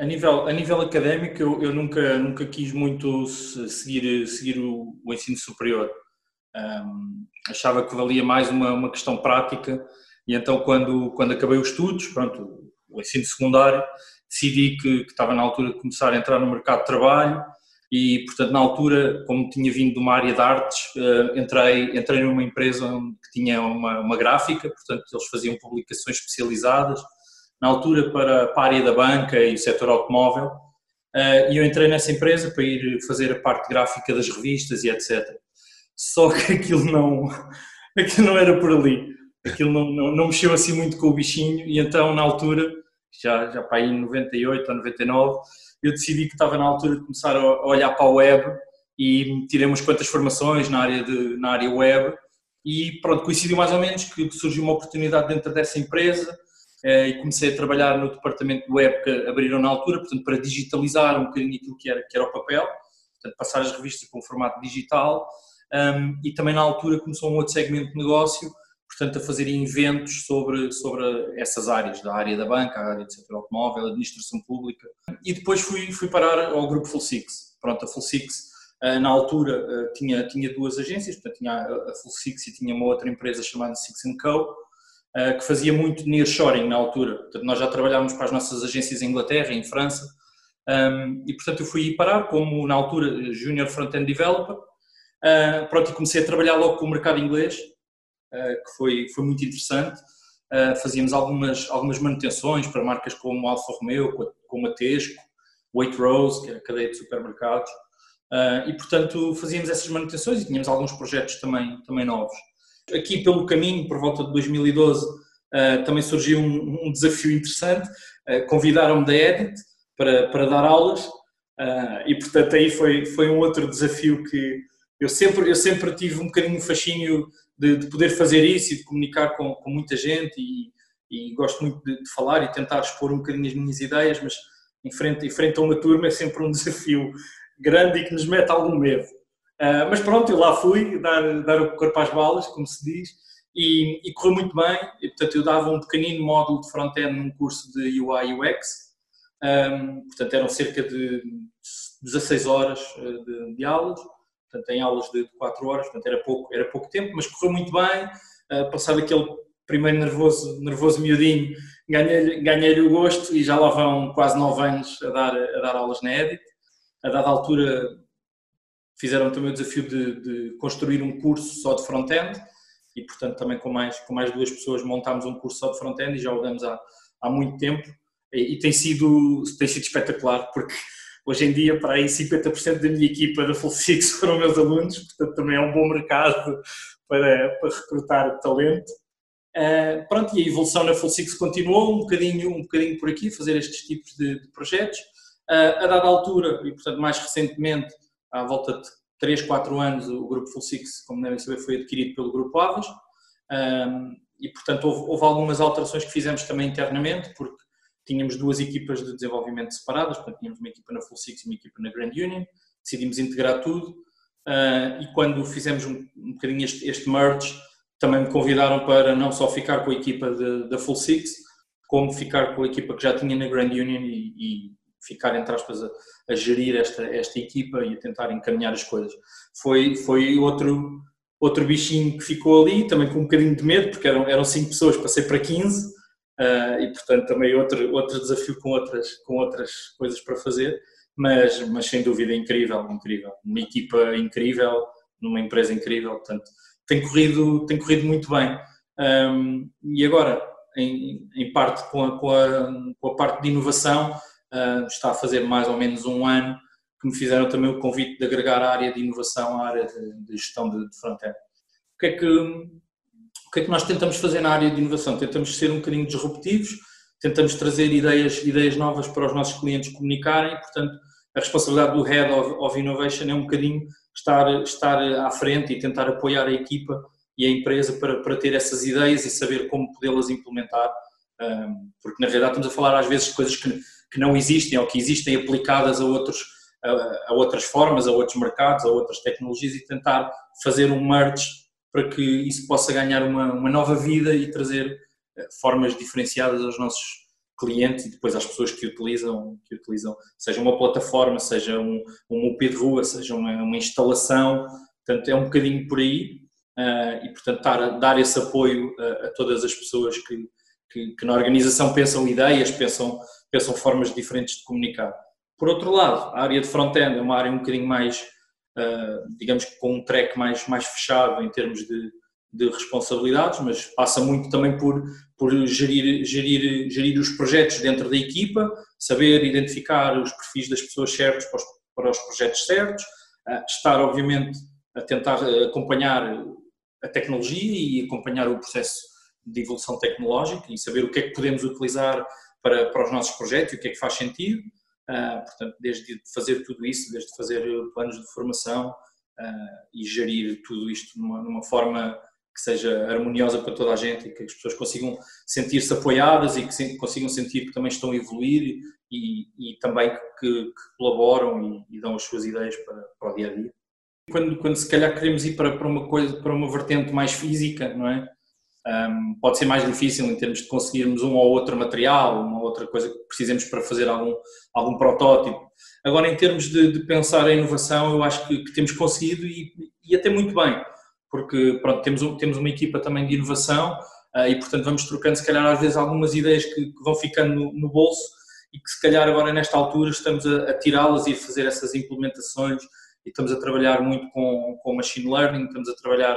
A nível, a nível académico, eu, eu nunca, nunca quis muito seguir, seguir o, o ensino superior. Um, achava que valia mais uma, uma questão prática. E então quando, quando acabei os estudos, pronto, o ensino secundário, decidi que, que, estava na altura de começar a entrar no mercado de trabalho. E, portanto, na altura, como tinha vindo de uma área de artes, entrei, entrei numa empresa que tinha uma, uma gráfica, portanto, eles faziam publicações especializadas, na altura para, a área da banca e o setor automóvel, uh, e eu entrei nessa empresa para ir fazer a parte gráfica das revistas e etc. Só que aquilo não, aquilo não era por ali, aquilo não, não, não mexeu assim muito com o bichinho, e então, na altura, já, já para aí em 98 ou 99, eu decidi que estava na altura de começar a olhar para a web e tirei umas quantas formações na área, de, na área web. E pronto, coincidiu mais ou menos que surgiu uma oportunidade dentro dessa empresa. eh, e comecei a trabalhar no departamento de web que abriram na altura, portanto para digitalizar um bocadinho aquilo que era, que era o papel, portanto passar as revistas para um formato digital um, e também na altura começou um outro segmento de negócio portanto, a fazerem eventos sobre, sobre essas áreas, da área da banca, a área do setor automóvel, administração pública. E depois fui, fui parar ao grupo Full Six. Pronto, a Full Six, eh, na altura, eh, tinha, tinha duas agências, portanto, tinha a Full Six e tinha uma outra empresa chamada Six Co., eh, que fazia muito nearshoring na altura. Portanto, nós já trabalhávamos para as nossas agências em Inglaterra, em França, e, portanto, eu fui parar como, na altura, Junior Front-End Developer, pronto, e comecei a trabalhar logo com o mercado inglês, eh, que foi, foi muito interessante. Eh, fazíamos algumas, algumas manutenções para marcas como Alfa Romeo, como a Tesco, Waitrose, que é a cadeia de supermercados, eh, e portanto fazíamos essas manutenções e tínhamos alguns projetos também, também novos. Aqui pelo caminho, por volta de 2012, também surgiu um, um desafio interessante, convidaram-me da Edit para, para dar aulas, e portanto aí foi, foi um outro desafio que eu sempre, eu sempre tive um bocadinho fascínio de, de, poder fazer isso e de comunicar com, com muita gente e, e gosto muito de, de, falar e tentar expor um bocadinho as minhas ideias, mas em frente, em frente a uma turma é sempre um desafio grande e que nos mete algum medo. Uh, mas pronto, eu lá fui dar, dar o corpo às balas, como se diz, e, e correu muito bem. E, portanto, eu dava um pequenino módulo de front-end num curso de UI UX, um, portanto, eram cerca de 16 horas ah, de, de aulas portanto em aulas de 4 horas, portanto era pouco, era pouco tempo, mas correu muito bem, uh, passado aquele primeiro nervoso, nervoso miudinho, ganhei-lhe ganhei o gosto e já lá vão quase 9 anos a dar, a dar aulas na Edit. A dada altura fizeram também o desafio de, de construir um curso só de front-end e portanto também com mais, com mais duas pessoas montámos um curso só de front-end e já o damos há, há muito tempo e, e tem, sido, tem sido espetacular porque Hoje em dia, para aí 50% da minha equipa da Full Six foram meus alunos, portanto também é um bom mercado para, para recrutar talento. Uh, pronto, e a evolução na Full Six continuou um bocadinho, um bocadinho por aqui, fazer estes tipos de, de projetos. Uh, a dada altura, e portanto mais recentemente, à volta de 3, 4 anos, o grupo Full Six, como devem saber, foi adquirido pelo grupo Avas. E portanto houve, houve, algumas alterações que fizemos também internamente, porque tínhamos duas equipas de desenvolvimento separadas, portanto tínhamos uma equipa na Full Six e uma equipa na Grand Union, decidimos integrar tudo. E quando fizemos um, um bocadinho este, este, merge, também me convidaram para não só ficar com a equipa da Full Six, como ficar com a equipa que já tinha na Grand Union e, e ficar, entre aspas, a, a, gerir esta, esta equipa e a tentar encaminhar as coisas. Foi, foi outro, outro bichinho que ficou ali, também com um bocadinho de medo, porque eram, eram cinco pessoas, passei para 15, uh, e portanto também outro, outro desafio com outras, com outras coisas para fazer, mas, mas sem dúvida incrível, incrível, uma equipa incrível, numa empresa incrível, portanto tem corrido, tem corrido muito bem. Um, e agora, em, em parte com a, com, a, com a, parte de inovação, uh, está a fazer mais ou menos um ano que me fizeram também o convite de agregar a área de inovação à área de, gestão de, front-end. O que é que o que é que nós tentamos fazer na área de inovação? Tentamos ser um bocadinho disruptivos, tentamos trazer ideias, ideias novas para os nossos clientes comunicarem, portanto, a responsabilidade do Head of, of Innovation é um bocadinho estar, estar à frente e tentar apoiar a equipa e a empresa para, para ter essas ideias e saber como podê-las implementar, porque na realidade estamos a falar às vezes de coisas que, que não existem ou que existem aplicadas a, outros, a, a outras formas, a outros mercados, a outras tecnologias e tentar fazer um merge para que isso possa ganhar uma, uma nova vida e trazer eh, formas diferenciadas aos nossos clientes e depois às pessoas que utilizam, que utilizam seja uma plataforma, seja um, um UP de rua, seja uma, uma instalação, portanto é um bocadinho por aí uh, e portanto dar, dar esse apoio a, a todas as pessoas que, que, que, na organização pensam ideias, pensam, pensam formas diferentes de comunicar. Por outro lado, a área de front-end é uma área um bocadinho mais, uh, digamos que com um track mais, mais fechado em termos de, de responsabilidades, mas passa muito também por, por gerir, gerir, gerir os projetos dentro da equipa, saber identificar os perfis das pessoas certas para os, para os projetos certos, estar, obviamente, a tentar acompanhar a tecnologia e acompanhar o processo de evolução tecnológica e saber o que é que podemos utilizar para, para os nossos projetos e o que é que faz sentido. Uh, portanto, desde fazer tudo isso, desde fazer planos de formação uh, e gerir tudo isto numa, numa forma que seja harmoniosa para toda a gente e que as pessoas consigam sentir-se apoiadas e que consigam sentir que também estão a evoluir e, e também que, que colaboram e, e, dão as suas ideias para, para o dia a dia. Quando, quando se calhar queremos ir para, para uma coisa, para uma vertente mais física, não é? Um, pode ser mais difícil em termos de conseguirmos um ou outro material, uma outra coisa que precisemos para fazer algum, algum protótipo. Agora, em termos de, de pensar a inovação, eu acho que, que temos conseguido e, e até muito bem porque pronto, temos, temos uma equipa também de inovação uh, e, portanto, vamos trocando, se calhar, às vezes algumas ideias que, que vão ficando no, no, bolso e que, se calhar, agora nesta altura estamos a, a tirá-las e a fazer essas implementações e estamos a trabalhar muito com, com machine learning, estamos a trabalhar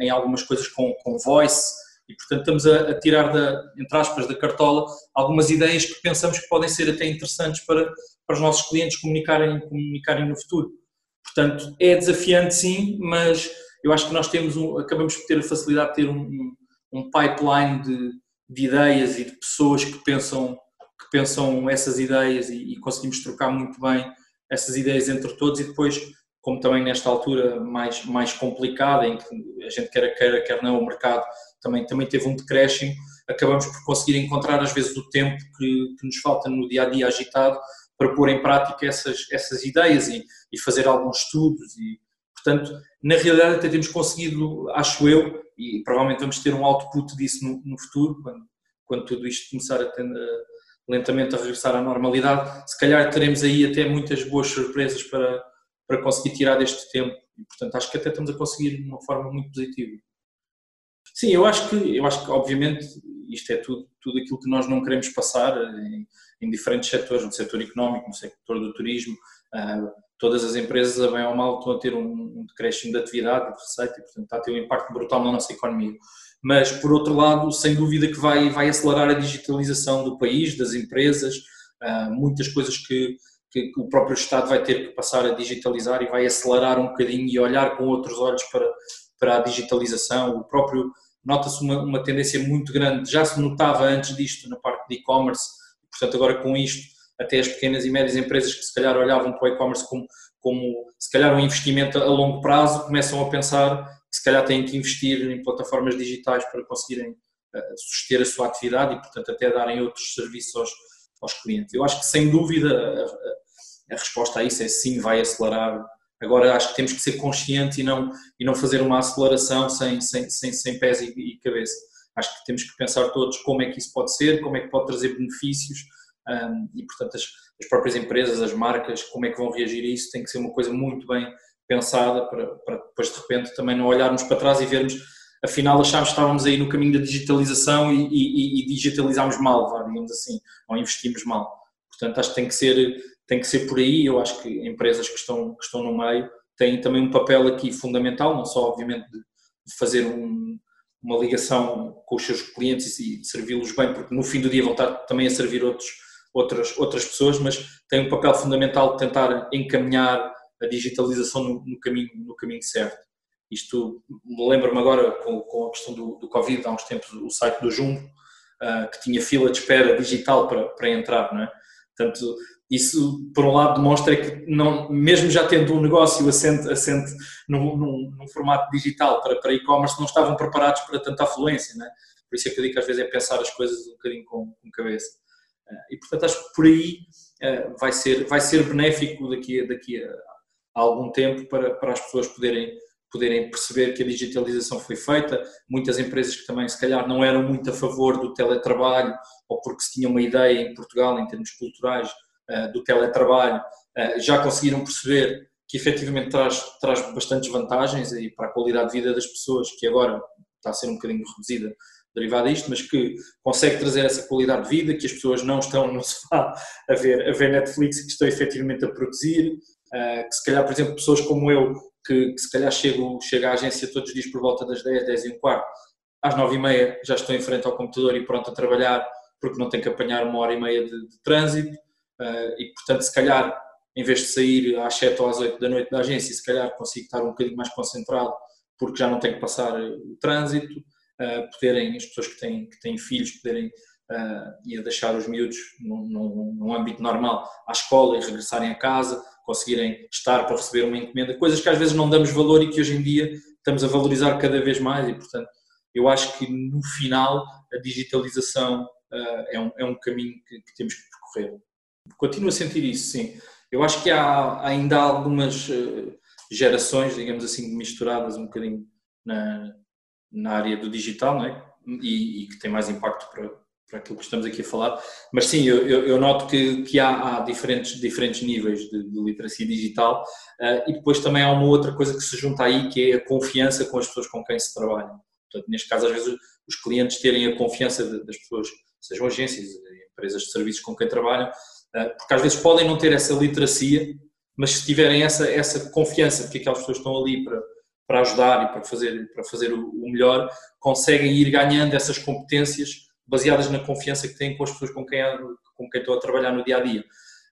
em algumas coisas com, com voice e, portanto, estamos a, a, tirar, da, entre aspas, da cartola algumas ideias que pensamos que podem ser até interessantes para, para os nossos clientes comunicarem, comunicarem no futuro. Portanto, é desafiante sim, mas eu acho que nós temos um, acabamos por ter a facilidade de ter um, um pipeline de, de, ideias e de pessoas que pensam, que pensam essas ideias e, e, conseguimos trocar muito bem essas ideias entre todos e depois, como também nesta altura mais, mais complicada, em que a gente quer queira, quer não, o mercado também, também teve um decréscimo, acabamos por conseguir encontrar às vezes o tempo que, que nos falta no dia a dia agitado para pôr em prática essas, essas ideias e, e fazer alguns estudos e Portanto, na realidade até temos conseguido, acho eu, e provavelmente vamos ter um output disso no, no futuro, quando, quando tudo isto começar a ter, lentamente a regressar à normalidade, se calhar teremos aí até muitas boas surpresas para, para conseguir tirar deste tempo e portanto acho que até estamos a conseguir de uma forma muito positiva. Sim, eu acho que, eu acho que obviamente isto é tudo, tudo aquilo que nós não queremos passar em, em diferentes setores, no setor económico, no setor do turismo, uh, todas as empresas, a bem ou mal, estão a ter um, um decréscimo de atividade, de receita, e portanto está a ter um impacto brutal na nossa economia. Mas, por outro lado, sem dúvida que vai, vai acelerar a digitalização do país, das empresas, uh, muitas coisas que, que, o próprio Estado vai ter que passar a digitalizar e vai acelerar um bocadinho e olhar com outros olhos para, para a digitalização. O próprio, nota-se uma, uma tendência muito grande, já se notava antes disto na parte de e-commerce, portanto agora com isto até as pequenas e médias empresas que se calhar olhavam para o e-commerce como, como se calhar um investimento a longo prazo, começam a pensar que se calhar têm que investir em plataformas digitais para conseguirem uh, suster a sua atividade e, portanto, até darem outros serviços aos, aos clientes. Eu acho que, sem dúvida, a, resposta a isso é sim, vai acelerar. Agora, acho que temos que ser conscientes e não, e não fazer uma aceleração sem, sem, sem, sem pés e, e cabeça. Acho que temos que pensar todos como é que isso pode ser, como é que pode trazer benefícios, um, e, portanto, as, as, próprias empresas, as marcas, como é que vão reagir a isso, tem que ser uma coisa muito bem pensada para, para depois, de repente, também não olharmos para trás e vermos, afinal, achámos que estávamos aí no caminho da digitalização e, e, e digitalizámos mal, digamos assim, ou investimos mal. Portanto, acho que tem que ser, tem que ser por aí. Eu acho que empresas que estão, que estão no meio têm também um papel aqui fundamental, não só, obviamente, de fazer um, uma ligação com os seus clientes e servi-los bem, porque no fim do dia vão estar também a servir outros outras, outras pessoas, mas tem um papel fundamental de tentar encaminhar a digitalização no, no caminho, no caminho certo. Isto lembro-me agora com, com, a questão do, do Covid, há uns tempos, o site do Jumbo, uh, que tinha fila de espera digital para, para entrar, não é? Portanto, isso, por um lado, demonstra que, não, mesmo já tendo um negócio assente, assente num, num, num formato digital para, para e-commerce, não estavam preparados para tanta afluência, não é? Por isso é que eu digo que às vezes é pensar as coisas um bocadinho com, com cabeça. Uh, e, portanto, acho que por aí uh, vai, ser, vai ser benéfico daqui, a, daqui a algum tempo para, para as pessoas poderem poderem perceber que a digitalização foi feita. Muitas empresas que também, se calhar, não eram muito a favor do teletrabalho ou porque se tinha uma ideia em Portugal, em termos culturais, eh, do teletrabalho, eh, já conseguiram perceber que efetivamente traz, traz bastantes vantagens aí para a qualidade de vida das pessoas, que agora está a ser um bocadinho reduzida derivada disto, mas que consegue trazer essa qualidade de vida, que as pessoas não estão no sofá a ver, a ver Netflix e que estão efetivamente a produzir, eh, que se calhar, por exemplo, pessoas como eu que, que, se calhar chego, chego à agência todos os dias por volta das 10, 10 e um quarto, às 9 e meia já estou em frente ao computador e pronto a trabalhar, porque não tenho que apanhar uma hora e meia de, de trânsito, uh, e portanto, se calhar, em vez de sair às 7 ou às 8 da noite da agência, se calhar consigo estar um bocadinho mais concentrado, porque já não tenho que passar o trânsito, uh, poderem, as pessoas que têm, que têm filhos, poderem uh, ir deixar os miúdos num, num, num âmbito normal à escola e regressarem a casa, conseguirem estar para receber uma encomenda, coisas que às vezes não damos valor e que hoje em dia estamos a valorizar cada vez mais e, portanto, eu acho que no final a digitalização uh, é, um, é um caminho que, que, temos que percorrer. Continuo a sentir isso, sim. Eu acho que há ainda algumas uh, gerações, digamos assim, misturadas um bocadinho na, na área do digital, não é? E, e que tem mais impacto para, para aquilo que estamos aqui a falar, mas sim, eu, eu noto que, que há, há, diferentes, diferentes níveis de, de literacia digital uh, e depois também há uma outra coisa que se junta aí, que é a confiança com as pessoas com quem se trabalha. Portanto, neste caso, às vezes, os clientes terem a confiança de, das pessoas, sejam agências, empresas de serviços com quem trabalham, uh, porque às vezes podem não ter essa literacia, mas se tiverem essa, essa confiança de que aquelas pessoas estão ali para, para ajudar e para fazer, para fazer o, o melhor, conseguem ir ganhando essas competências baseadas na confiança que têm com as pessoas com quem, com quem estou a trabalhar no dia a dia.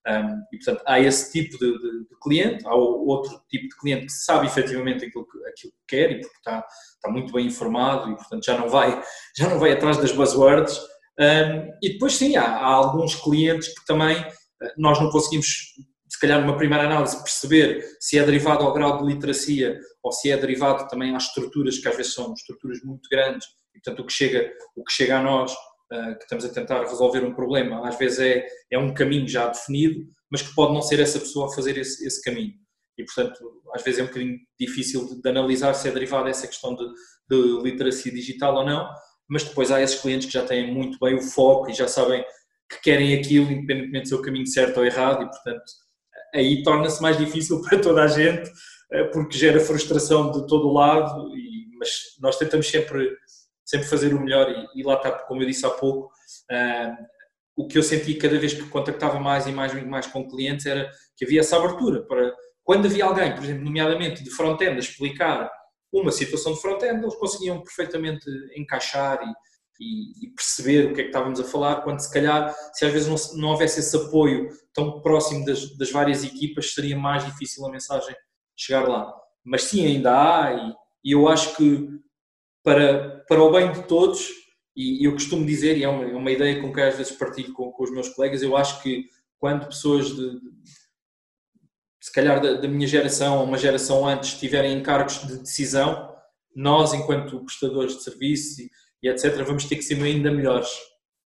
Um, e portanto, há esse tipo de, de, de, cliente, há outro tipo de cliente que sabe efetivamente aquilo que, aquilo que quer e porque está, está muito bem informado e portanto já não vai, já não vai atrás das buzzwords. Um, e depois sim, há, há, alguns clientes que também eh, nós não conseguimos, se calhar numa primeira análise, perceber se é derivado ao grau de literacia ou se é derivado também às estruturas, que às vezes são estruturas muito grandes e portanto o que chega, o que chega a nós que estamos a tentar resolver um problema, às vezes é, é um caminho já definido, mas que pode não ser essa pessoa a fazer esse, esse caminho. E, portanto, às vezes é um bocadinho difícil de, de analisar se é derivada essa questão de, de literacia digital ou não, mas depois há esses clientes que já têm muito bem o foco e já sabem que querem aquilo, independentemente de ser o caminho certo ou errado, e portanto aí torna-se mais difícil para toda a gente, eh, porque gera frustração de todo o lado, e, mas nós tentamos sempre sempre fazer o melhor e, e lá está, como eu disse há pouco, uh, o que eu senti cada vez que contactava mais e mais, mais com clientes era que havia essa abertura para quando havia alguém, por exemplo, nomeadamente de front-end, a explicar uma situação de front-end, eles conseguiam perfeitamente encaixar e, e, e, perceber o que é que estávamos a falar, quando se calhar, se às vezes não, não houvesse esse apoio tão próximo das, das, várias equipas, seria mais difícil a mensagem chegar lá. Mas sim, ainda há, e, e eu acho que para, para o bem de todos, e eu costumo dizer, e é uma, é uma ideia com que às vezes partilho com, com, os meus colegas, eu acho que quando pessoas de, de se calhar da, da, minha geração ou uma geração antes tiverem encargos de decisão, nós, enquanto prestadores de serviço e, e etc., vamos ter que ser ainda melhores,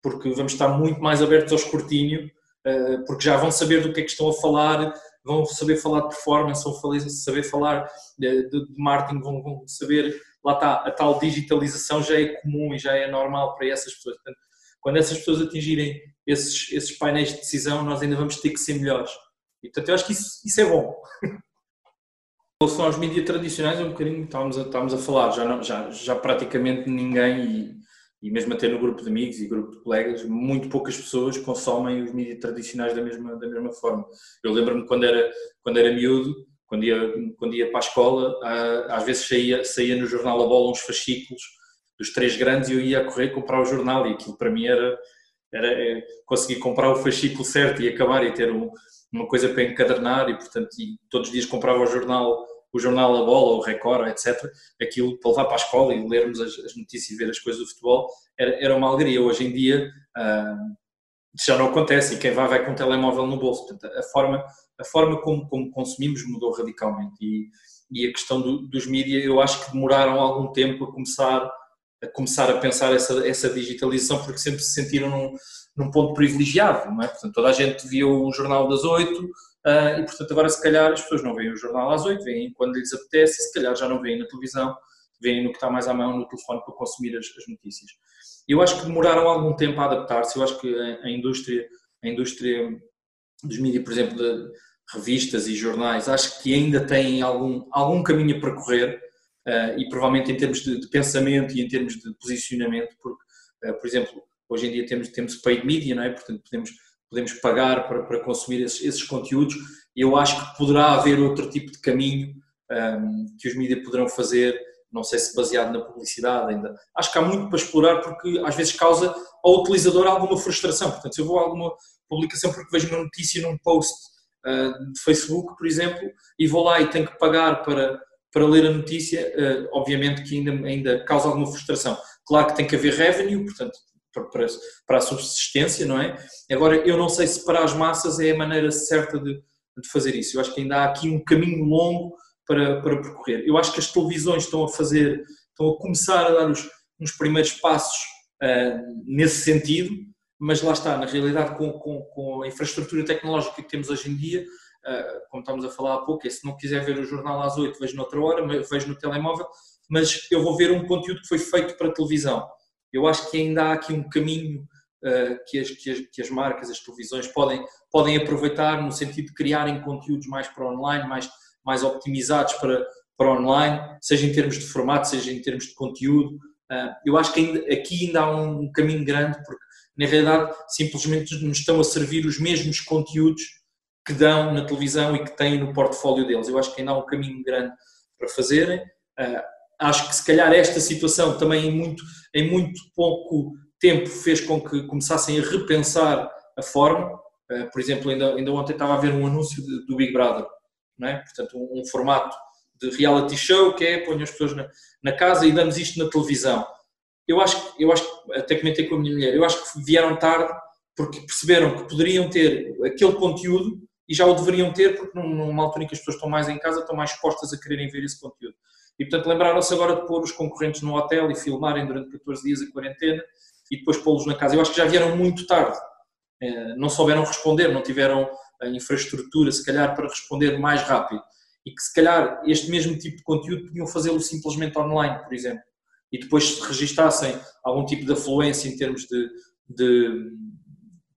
porque vamos estar muito mais abertos ao escrutínio, uh, porque já vão saber do que é que estão a falar, vão saber falar de performance, vão saber falar de, de, de marketing, vão, vão saber lá está, a tal digitalização já é comum e já é normal para essas pessoas. Portanto, quando essas pessoas atingirem esses, esses painéis de decisão, nós ainda vamos ter que ser melhores. E, portanto, eu acho que isso, isso é bom. Em relação aos mídias tradicionais, é um bocadinho estávamos a, estávamos a falar, já, não, já, já praticamente ninguém, e, e mesmo até no grupo de amigos e grupo de colegas, muito poucas pessoas consomem os mídias tradicionais da mesma, da mesma forma. Eu lembro-me quando era, quando era miúdo, quando ia, quando ia para a escola, às vezes saía, saía no jornal A Bola uns fascículos dos três grandes e eu ia a correr comprar o jornal e aquilo para mim era, era é, conseguir comprar o fascículo certo e acabar e ter um, uma coisa para encadernar e portanto e todos os dias comprava o jornal o jornal A Bola, o Record, etc., aquilo para levar para a escola e lermos as, as notícias e ver as coisas do futebol era, era uma alegria. Hoje em dia uh, já não acontece e quem vai vai com um telemóvel no bolso. Portanto, a forma, a forma como, como consumimos mudou radicalmente e, e a questão do, dos mídias eu acho que demoraram algum tempo a começar a começar a pensar essa, essa digitalização porque sempre se sentiram num, num ponto privilegiado, não é? Portanto, toda a gente via o jornal das oito uh, e, portanto, agora se calhar as pessoas não veem o jornal às oito, veem quando lhes apetece e se calhar já não veem na televisão, veem no que está mais à mão no telefone para consumir as, as notícias. Eu acho que demoraram algum tempo a adaptar-se, eu acho que a, a indústria, a indústria dos mídias, por exemplo, de revistas e jornais, acho que ainda tem algum, algum caminho a percorrer uh, e provavelmente em termos de, de, pensamento e em termos de posicionamento, porque, uh, por exemplo, hoje em dia temos, temos paid media, não é? Portanto, podemos, podemos pagar para, para consumir esses, esses conteúdos e eu acho que poderá haver outro tipo de caminho um, ehm, que os mídias poderão fazer, não sei se baseado na publicidade ainda. Acho que há muito para explorar porque às vezes causa ao utilizador alguma frustração. Portanto, se eu vou a alguma publicação porque vejo uma notícia num post uh, de Facebook, por exemplo, e vou lá e tenho que pagar para, para ler a notícia, uh, obviamente que ainda, ainda causa alguma frustração. Claro que tem que haver revenue, portanto, para, para a subsistência, não é? Agora, eu não sei se para as massas é a maneira certa de, de fazer isso. Eu acho que ainda há aqui um caminho longo para, para percorrer. Eu acho que as televisões estão a fazer, estão a começar a dar os, uns primeiros passos uh, nesse sentido, mas lá está, na realidade, com, com, com, a infraestrutura tecnológica que temos hoje em dia, uh, como estamos a falar há pouco, é se não quiser ver o jornal às 8, vejo noutra hora, vejo no telemóvel, mas eu vou ver um conteúdo que foi feito para televisão eu acho que ainda há aqui um caminho uh, que, as, que, as, que, as, marcas, as televisões podem, podem aproveitar no sentido de criarem conteúdos mais para online, mais, mais optimizados para, para online, seja em termos de formato, seja em termos de conteúdo. Uh, eu acho que ainda, aqui ainda há um caminho grande, porque na realidade simplesmente nos estão a servir os mesmos conteúdos que dão na televisão e que têm no portfólio deles. Eu acho que ainda há um caminho grande para fazerem. Uh, acho que se calhar esta situação também em muito, em muito pouco tempo fez com que começassem a repensar a forma. Eh, por exemplo, ainda, ainda ontem estava a ver um anúncio do Big Brother, não é? portanto, um, um, formato de reality show que é põe as pessoas na, na, casa e damos isto na televisão. Eu acho, eu acho, até comentei com a minha mulher, eu acho que vieram tarde porque perceberam que poderiam ter aquele conteúdo e já o deveriam ter porque numa altura em que as pessoas estão mais em casa estão mais expostas a quererem ver esse conteúdo. E, portanto, lembraram-se agora de pôr os concorrentes no hotel e filmarem durante 14 dias a quarentena e depois pô-los na casa. Eu acho que já vieram muito tarde. Eh, não souberam responder, não tiveram a infraestrutura, se calhar, para responder mais rápido. E que, se calhar, este mesmo tipo de conteúdo podiam fazê-lo simplesmente online, por exemplo. E depois, se registassem algum tipo de afluência em termos de, de, de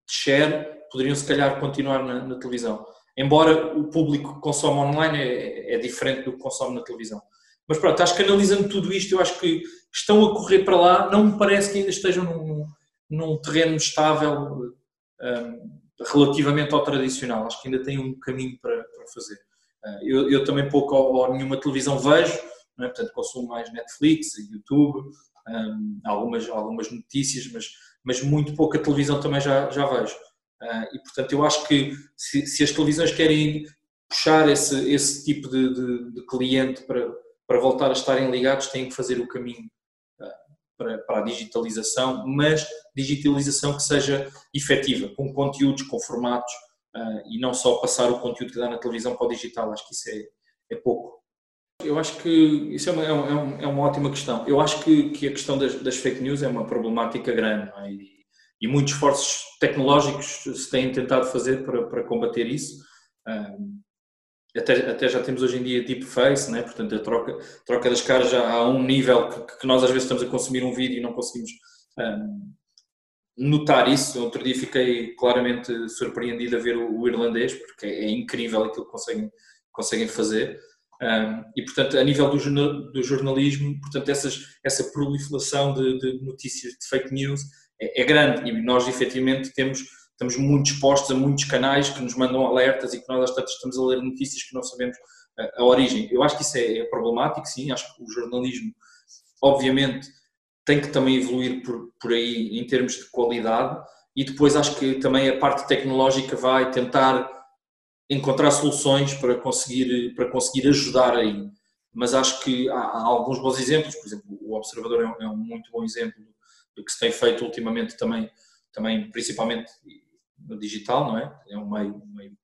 share, poderiam, se calhar, continuar na, na televisão. Embora o público que consome online é, é diferente do que consome na televisão. Mas pronto, acho que analisando tudo isto, eu acho que estão a correr para lá, não me parece que ainda estejam num, num terreno estável um, relativamente ao tradicional. Acho que ainda têm um caminho para, para fazer. Uh, eu, eu, também pouco ou, ou nenhuma televisão vejo, é? portanto consumo mais Netflix, YouTube, um, algumas, algumas notícias, mas, mas muito pouca televisão também já, já vejo. Uh, e portanto eu acho que se, se, as televisões querem puxar esse, esse tipo de, de, de cliente para, para voltar a estarem ligados têm que fazer o caminho ah, para, para, a digitalização, mas digitalização que seja efetiva, com conteúdos, com formatos uh, e não só passar o conteúdo que dá na televisão para o digital, acho que isso é, é pouco. Eu acho que isso é uma, é, uma, é uma ótima questão. Eu acho que, que a questão das, das, fake news é uma problemática grande é? e, e, muitos esforços tecnológicos se têm tentado fazer para, para combater isso. Uh, até, até já temos hoje em dia deepface, né? portanto a troca, troca das caras já há um nível que, que nós às vezes estamos a consumir um vídeo e não conseguimos um, notar isso. Outro dia fiquei claramente surpreendido a ver o, o irlandês, porque é, é, incrível aquilo que conseguem, conseguem fazer. Um, e portanto, a nível do, do jornalismo, portanto, essas, essa proliferação de, de notícias de fake news é, é grande. E nós efetivamente temos estamos muito expostos a muitos canais que nos mandam alertas e que nós às tantas estamos a ler notícias que não sabemos a, a origem. Eu acho que isso é, é, problemático, sim, acho que o jornalismo, obviamente, tem que também evoluir por, por aí em termos de qualidade. E depois acho que também a parte tecnológica vai tentar encontrar soluções para conseguir, para conseguir ajudar aí. Mas acho que há, há alguns bons exemplos, por exemplo, o Observador é um, é um, muito bom exemplo do que se tem feito ultimamente também, também principalmente no digital, não é? É um meio, um meio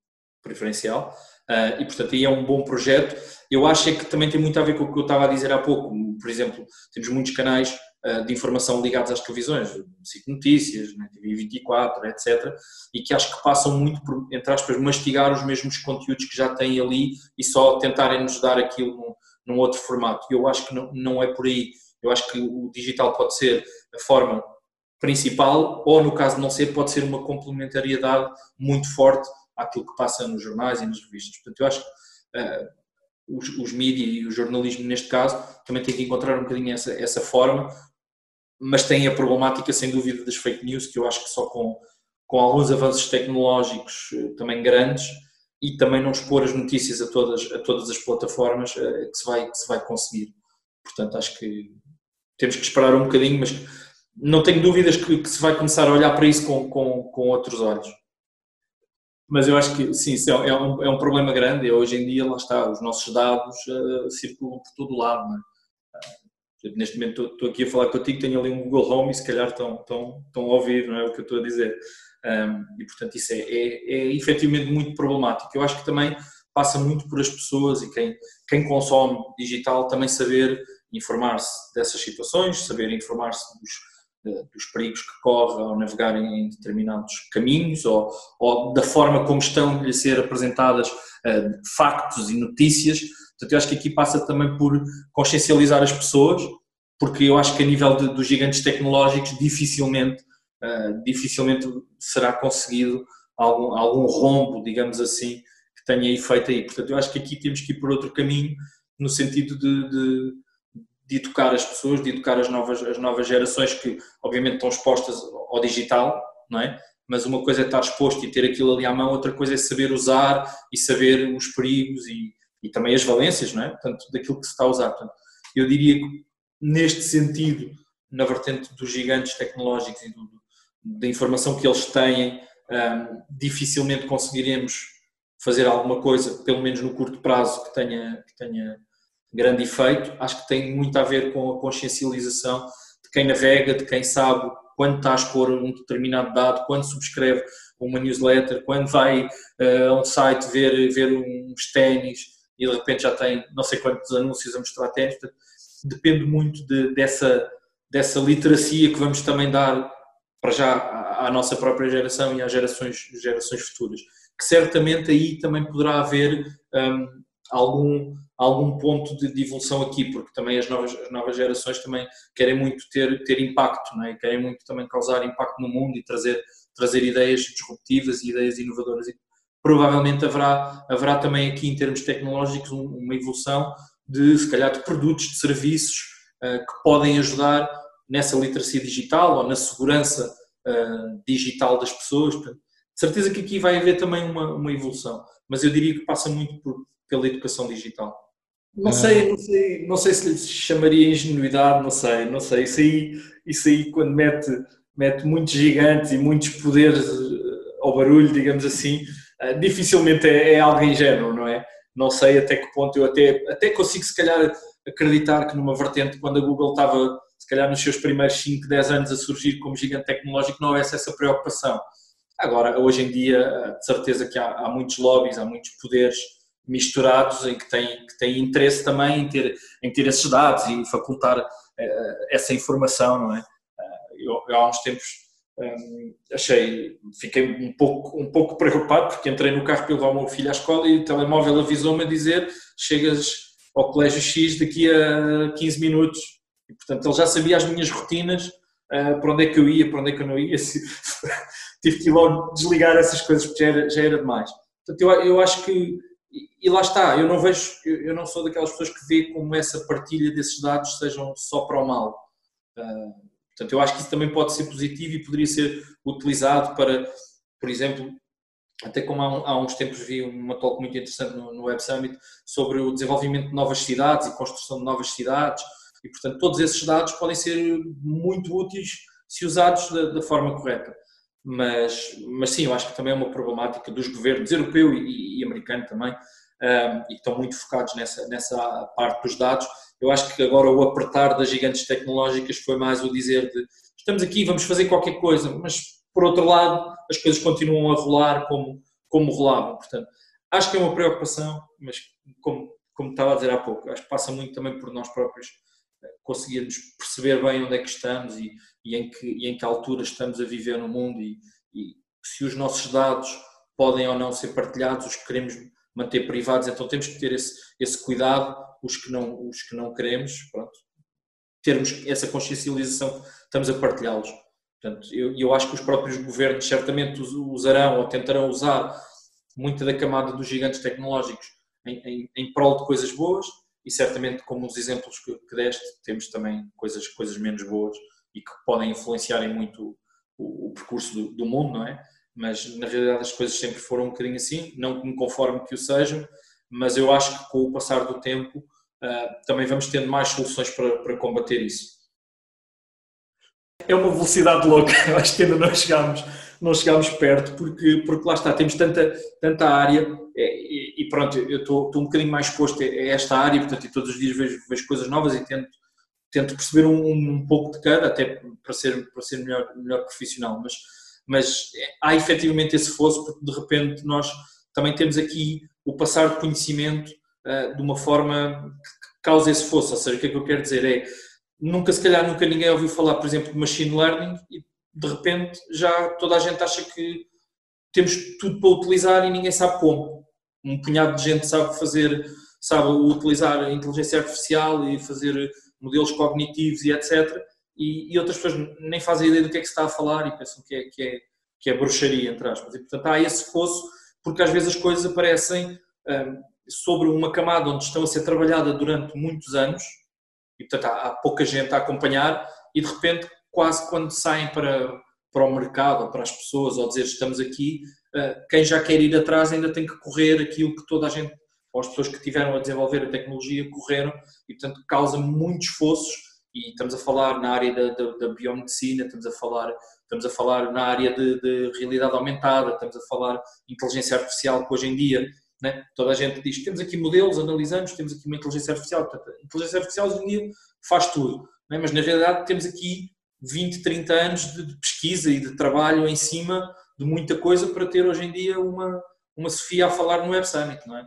preferencial. Uh, e, portanto, aí é um bom projeto. Eu acho é que também tem muito a ver com o que eu estava a dizer há pouco. Por exemplo, temos muitos canais de informação ligados às televisões, Cic Notícias, né, TV 24, etc. E que acho que passam muito por, entre aspas, mastigar os mesmos conteúdos que já têm ali e só tentarem nos dar aquilo num, num outro formato. Eu acho que não, não é por aí. Eu acho que o digital pode ser a forma principal, ou no caso de não ser, pode ser uma complementariedade muito forte àquilo que passa nos jornais e nas revistas. Portanto, eu acho que uh, os, os mídias e o jornalismo, neste caso, também têm que encontrar um bocadinho essa, essa forma, mas tem a problemática, sem dúvida, das fake news, que eu acho que só com, com alguns avanços tecnológicos uh, também grandes e também não expor as notícias a todas, a todas as plataformas uh, que, se vai, que se vai conseguir. Portanto, acho que temos que esperar um bocadinho, mas não tenho dúvidas que, que se vai começar a olhar para isso com, com, com outros olhos mas eu acho que sim, é, é um, é um problema grande. Hoje em dia, lá está, os nossos dados uh, circulam por todo lado. Não é? Neste momento estou, aqui a falar contigo, tenho ali um Google Home e se calhar estão, estão, estão a ouvir, não é o que eu estou a dizer. Um, e portanto, isso é, é, é efetivamente muito problemático. Eu acho que também passa muito por as pessoas e quem, quem consome digital também saber informar-se dessas situações, saber informar-se dos dos perigos que corre ao navegar em determinados caminhos ou, ou da forma como estão a ser apresentadas uh, factos e notícias. Portanto, eu acho que aqui passa também por consciencializar as pessoas, porque eu acho que a nível de, dos gigantes tecnológicos dificilmente, uh, dificilmente será conseguido algum, algum rombo, digamos assim, que tenha efeito aí. Portanto, eu acho que aqui temos que ir por outro caminho, no sentido de, de de educar as pessoas, de educar as novas, as novas gerações que obviamente estão expostas ao digital, não é? Mas uma coisa é estar exposto e ter aquilo ali à mão, outra coisa é saber usar e saber os perigos e, e também as valências, não é? Portanto, daquilo que se está a usar. Portanto, eu diria que neste sentido, na vertente dos gigantes tecnológicos e do, da informação que eles têm, um, dificilmente conseguiremos fazer alguma coisa, pelo menos no curto prazo, que tenha, que tenha grande efeito. Acho que tem muito a ver com a consciencialização de quem navega, de quem sabe quando está a expor um determinado dado, quando subscreve uma newsletter, quando vai uh, a um site ver, ver uns ténis e de repente já tem não sei quantos anúncios a mostrar ténis. Depende muito de, dessa, dessa literacia que vamos também dar para já à, à nossa própria geração e às gerações, gerações futuras. Que certamente aí também poderá haver um, algum, algum ponto de, de, evolução aqui, porque também as novas, as novas gerações também querem muito ter, ter impacto, não é? querem muito também causar impacto no mundo e trazer, trazer ideias disruptivas e ideias inovadoras. E provavelmente haverá, haverá também aqui, em termos tecnológicos, uma evolução de, se calhar, de produtos, de serviços uh, que podem ajudar nessa literacia digital ou na segurança uh, digital das pessoas. de certeza que aqui vai haver também uma, uma evolução, mas eu diria que passa muito por, pela educação digital. Não sei, não sei, não sei se lhe chamaria ingenuidade, não sei, não sei. Isso aí, isso aí quando mete, mete muitos gigantes e muitos poderes eh, ao barulho, digamos assim, eh, dificilmente é, é algo ingênuo, não é? Não sei até que ponto eu até, até consigo se calhar acreditar que numa vertente quando a Google estava se calhar nos seus primeiros 5, 10 anos a surgir como gigante tecnológico não houvesse essa preocupação. Agora, hoje em dia, eh, de certeza que há, há muitos lobbies, há muitos poderes misturados em que têm, que interesse também em ter, em ter esses dados e facultar uh, essa informação, não é? Eu, eu, há uns tempos um, achei, fiquei um pouco, um pouco preocupado porque entrei no carro para levar o meu filho à escola e o telemóvel avisou-me a dizer chegas ao colégio X daqui a 15 minutos e portanto ele já sabia as minhas rotinas uh, para onde é que eu ia, para onde é que eu não ia tive que logo desligar essas coisas porque já era, já era demais portanto eu, eu acho que e, lá está, eu não vejo, eu, não sou daquelas pessoas que vê como essa partilha desses dados sejam só para o mal. Uh, portanto, eu acho que isso também pode ser positivo e poderia ser utilizado para, por exemplo, até como há, uns tempos vi uma talk muito interessante no, Web Summit sobre o desenvolvimento de novas cidades e construção de novas cidades e, portanto, todos esses dados podem ser muito úteis se usados da, da forma correta. mas, mas sim, eu acho que também é uma problemática dos governos europeu e, e americano também, um, e estão muito focados nessa, nessa parte dos dados. Eu acho que agora o apertar das gigantes tecnológicas foi mais o dizer de estamos aqui, vamos fazer qualquer coisa, mas por outro lado as coisas continuam a rolar como, como rolavam. Portanto, acho que é uma preocupação, mas como, como estava a dizer há pouco, acho que passa muito também por nós próprios eh, conseguirmos perceber bem onde é que estamos e, e, em, que, e em que altura estamos a viver no mundo e, e se os nossos dados podem ou não ser partilhados, os que queremos manter privados, então temos que ter esse, esse cuidado, os que não, os que não queremos, pronto, termos essa consciencialização, estamos a partilhá-los. Portanto, eu, eu acho que os próprios governos certamente usarão ou tentarão usar muita da camada dos gigantes tecnológicos em, em, em prol de coisas boas e certamente como os exemplos que, que, deste, temos também coisas, coisas menos boas e que podem influenciar muito o, o percurso do, do mundo, não é? mas na realidade as coisas sempre foram um bocadinho assim, não me conforme que o sejam, mas eu acho que com o passar do tempo também vamos tendo mais soluções para, para combater isso. É uma velocidade louca, acho que ainda não chegámos, não chegámos perto, porque, porque lá está, temos tanta, tanta área e, e pronto, eu estou, estou um bocadinho mais exposto a esta área, portanto, e todos os dias vejo, vejo coisas novas e tento, tento perceber um, um pouco de cada, até para ser, para ser melhor, melhor profissional, mas mas há efetivamente esse fosso, porque de repente nós também temos aqui o passar de conhecimento uh, de uma forma que causa esse fosso, ou seja, o que é que eu quero dizer é, nunca, se calhar, nunca ninguém ouviu falar, por exemplo, de machine learning e de repente já toda a gente acha que temos tudo para utilizar e ninguém sabe como. Um punhado de gente sabe fazer, sabe utilizar a inteligência artificial e fazer modelos cognitivos e etc e, e, outras pessoas nem fazem ideia do que é que se está a falar e pensam que é, que é, que é bruxaria, entre aspas. E, portanto, há esse fosso, porque às vezes as coisas aparecem um, sobre uma camada onde estão a ser trabalhada durante muitos anos, e, portanto, há, pouca gente a acompanhar, e de repente, quase quando saem para, para o mercado, ou para as pessoas, ou dizer estamos aqui, uh, quem já quer ir atrás ainda tem que correr aquilo que toda a gente, ou as pessoas que tiveram a desenvolver a tecnologia, correram, e, portanto, causa muitos fossos e estamos a falar na área da, da, da biomedicina, estamos a falar, estamos a falar na área de, de, realidade aumentada, estamos a falar inteligência artificial que hoje em dia né, toda a gente diz temos aqui modelos, analisamos, temos aqui uma inteligência artificial, portanto, a inteligência artificial hoje em dia faz tudo, né, mas na realidade temos aqui 20, 30 anos de, pesquisa e de trabalho em cima de muita coisa para ter hoje em dia uma, uma Sofia a falar no Web Summit, não é?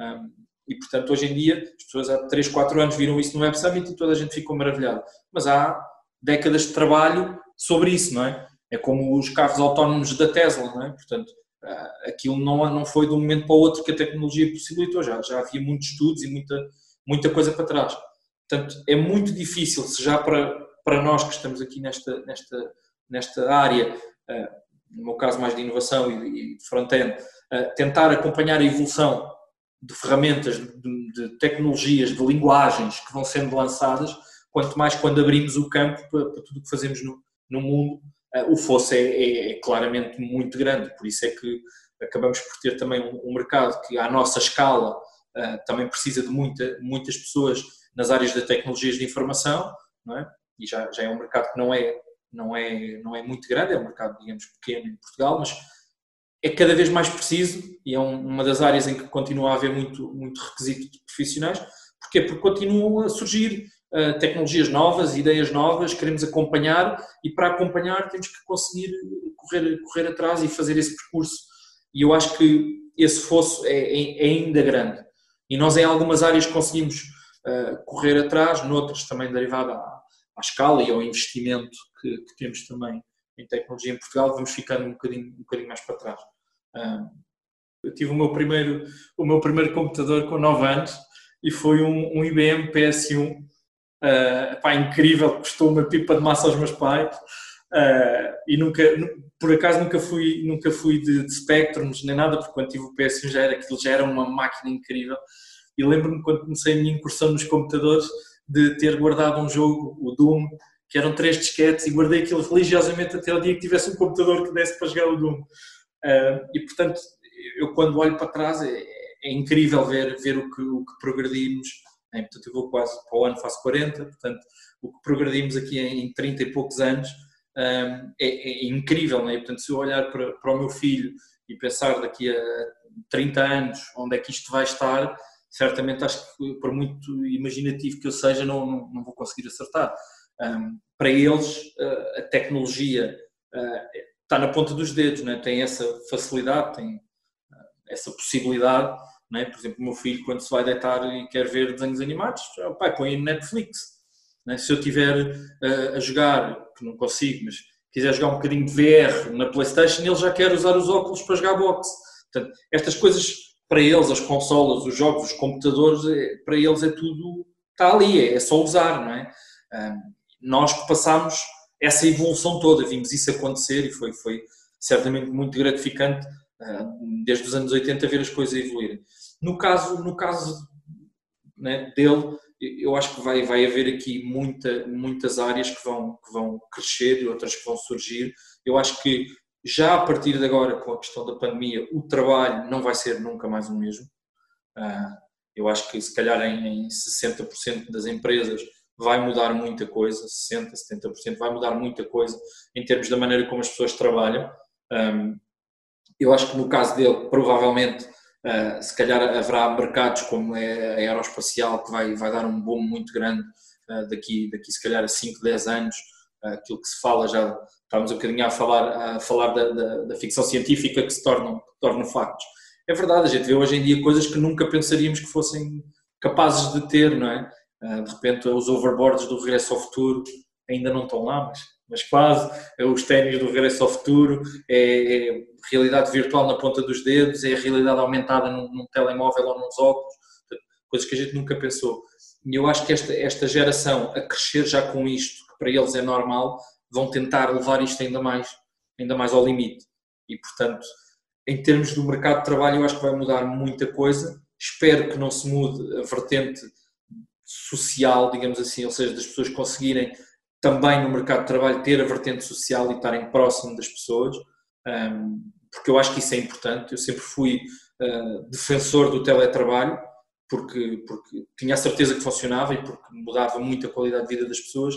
Um, e, portanto, hoje em dia, as pessoas há 3, 4 anos viram isso no Web Summit e toda a gente ficou maravilhado. Mas há décadas de trabalho sobre isso, não é? É como os carros autónomos da Tesla, não é? Portanto, aquilo não, não foi de um momento para o outro que a tecnologia possibilitou, já, já havia muitos estudos e muita, muita coisa para trás. Portanto, é muito difícil, se já para, para nós que estamos aqui nesta, nesta, nesta área, ah, no meu caso mais de inovação e de front-end, ah, tentar acompanhar a evolução de ferramentas, de, tecnologias, de linguagens que vão sendo lançadas, quanto mais quando abrimos o campo para, para tudo o que fazemos no, no mundo, o fosso é, é, é, claramente muito grande. Por isso é que acabamos por ter também um, um mercado que, à nossa escala, uh, também precisa de muita, muitas pessoas nas áreas de tecnologias de informação, não é? e já, já é um mercado que não é, não, é, não é muito grande, é um mercado, digamos, pequeno em Portugal, mas é cada vez mais preciso e é uma das áreas em que continua a haver muito, muito requisito de profissionais. Porquê? Porque continuam a surgir uh, tecnologias novas, ideias novas, queremos acompanhar e para acompanhar temos que conseguir correr, correr atrás e fazer esse percurso. E eu acho que esse fosso é, é, é ainda grande. E nós em algumas áreas conseguimos uh, correr atrás, noutras também derivado à, à escala e ao investimento que, que temos também em tecnologia em Portugal, vamos ficando um bocadinho, um bocadinho mais para trás. Eu tive o meu primeiro, o meu primeiro computador com 9 anos e foi um, um IBM PS1, uh, pá, incrível, custou uma pipa de massa aos meus pais uh, e nunca, por acaso nunca fui, nunca fui de, de Spectrums nem nada, porque quando tive o PS1 já era, aquilo já era uma máquina incrível e lembro-me quando comecei a minha incursão nos computadores de ter guardado um jogo, o Doom, que eram três disquetes e guardei aquilo religiosamente até o dia que tivesse um computador que desse para jogar o Doom. Uh, e portanto, eu quando olho para trás é, é incrível ver, ver o, que, o que progredimos. Né? Eu vou quase para o ano, faço 40, portanto, o que progredimos aqui em 30 e poucos anos é, é, incrível, não é? Portanto, se eu olhar para, para o meu filho e pensar daqui a 30 anos onde é que isto vai estar, certamente acho que por muito imaginativo que eu seja não, não, não vou conseguir acertar. Um, para eles a tecnologia uh, está na ponta dos dedos, né? tem essa facilidade, tem essa possibilidade. Né? Por exemplo, o meu filho, quando se vai deitar e quer ver desenhos animados, o pai põe no Netflix. Né? Se eu estiver uh, a jogar, que não consigo, mas quiser jogar um bocadinho de VR na PlayStation, ele já quer usar os óculos para jogar boxe. Portanto, estas coisas para eles, as consolas, os jogos, os computadores, é, para eles é tudo, está ali, é, é só usar, não é? Nós que passámos essa evolução toda, vimos isso acontecer e foi, foi certamente muito gratificante uh, desde os anos 80 ver as coisas evoluírem. No caso, no caso né, dele, eu acho que vai, vai haver aqui muita, muitas áreas que vão, que vão crescer e outras que vão surgir. Eu acho que já a partir de agora, com a questão da pandemia, o trabalho não vai ser nunca mais o mesmo. Uh, eu acho que se calhar em, em 60% das empresas vai mudar muita coisa, 60%, 70% vai mudar muita coisa em termos da maneira como as pessoas trabalham. Um, eu acho que no caso dele, provavelmente, uh, se calhar haverá mercados como a aeroespacial que vai, vai dar um boom muito grande uh, daqui, daqui, se calhar, a 5, 10 anos. Uh, aquilo que se fala, já estávamos um bocadinho a falar, a falar da, da, da ficção científica que se tornam, tornam factos. É verdade, a gente vê hoje em dia coisas que nunca pensaríamos que fossem capazes de ter, não é? De repente os overboards do Regresso ao Futuro ainda não estão lá, mas, mas quase. Os ténis do Regresso ao Futuro, é, é, realidade virtual na ponta dos dedos, é realidade aumentada num, num telemóvel ou nos óculos, coisas que a gente nunca pensou. E eu acho que esta, esta geração, a crescer já com isto, que para eles é normal, vão tentar levar isto ainda mais, ainda mais ao limite. E, portanto, em termos do mercado de trabalho, eu acho que vai mudar muita coisa. Espero que não se mude a vertente social, digamos assim, ou seja, das pessoas conseguirem também no mercado de trabalho ter a vertente social e estarem próximo das pessoas, porque eu acho que isso é importante. Eu sempre fui ah, defensor do teletrabalho, porque, porque tinha a certeza que funcionava e porque mudava muito a qualidade de vida das pessoas,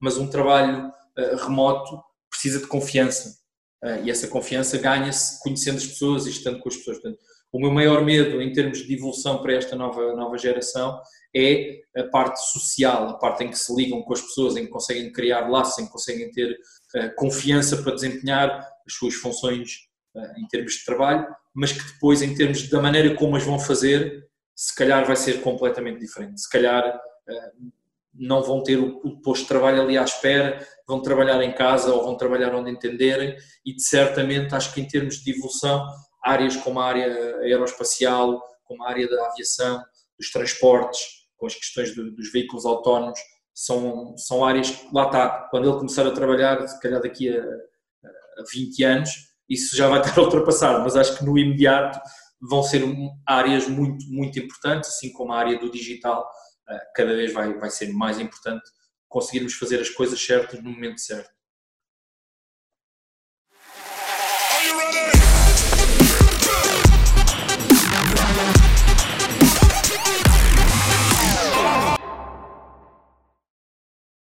mas um trabalho ah, remoto precisa de confiança ah, e essa confiança ganha-se conhecendo as pessoas e estando com as pessoas. Portanto, o meu maior medo em termos de evolução para esta nova, nova geração é a parte social, a parte em que se ligam com as pessoas, em que conseguem criar laços, em que conseguem ter uh, confiança para desempenhar as suas funções uh, em termos de trabalho, mas que depois, em termos da maneira como as vão fazer, se calhar vai ser completamente diferente. Se calhar uh, não vão ter o, o posto de trabalho ali à espera, vão trabalhar em casa ou vão trabalhar onde entenderem, e certamente acho que em termos de evolução, áreas como a área aeroespacial, como a área da aviação, dos transportes, com as questões do, dos veículos autónomos, são, são áreas que, lá está, quando ele começar a trabalhar, se calhar daqui a, a 20 anos, isso já vai estar ultrapassado, mas acho que no imediato vão ser áreas muito, muito importantes, assim como a área do digital, eh, cada vez vai, vai ser mais importante conseguirmos fazer as coisas certas no momento certo.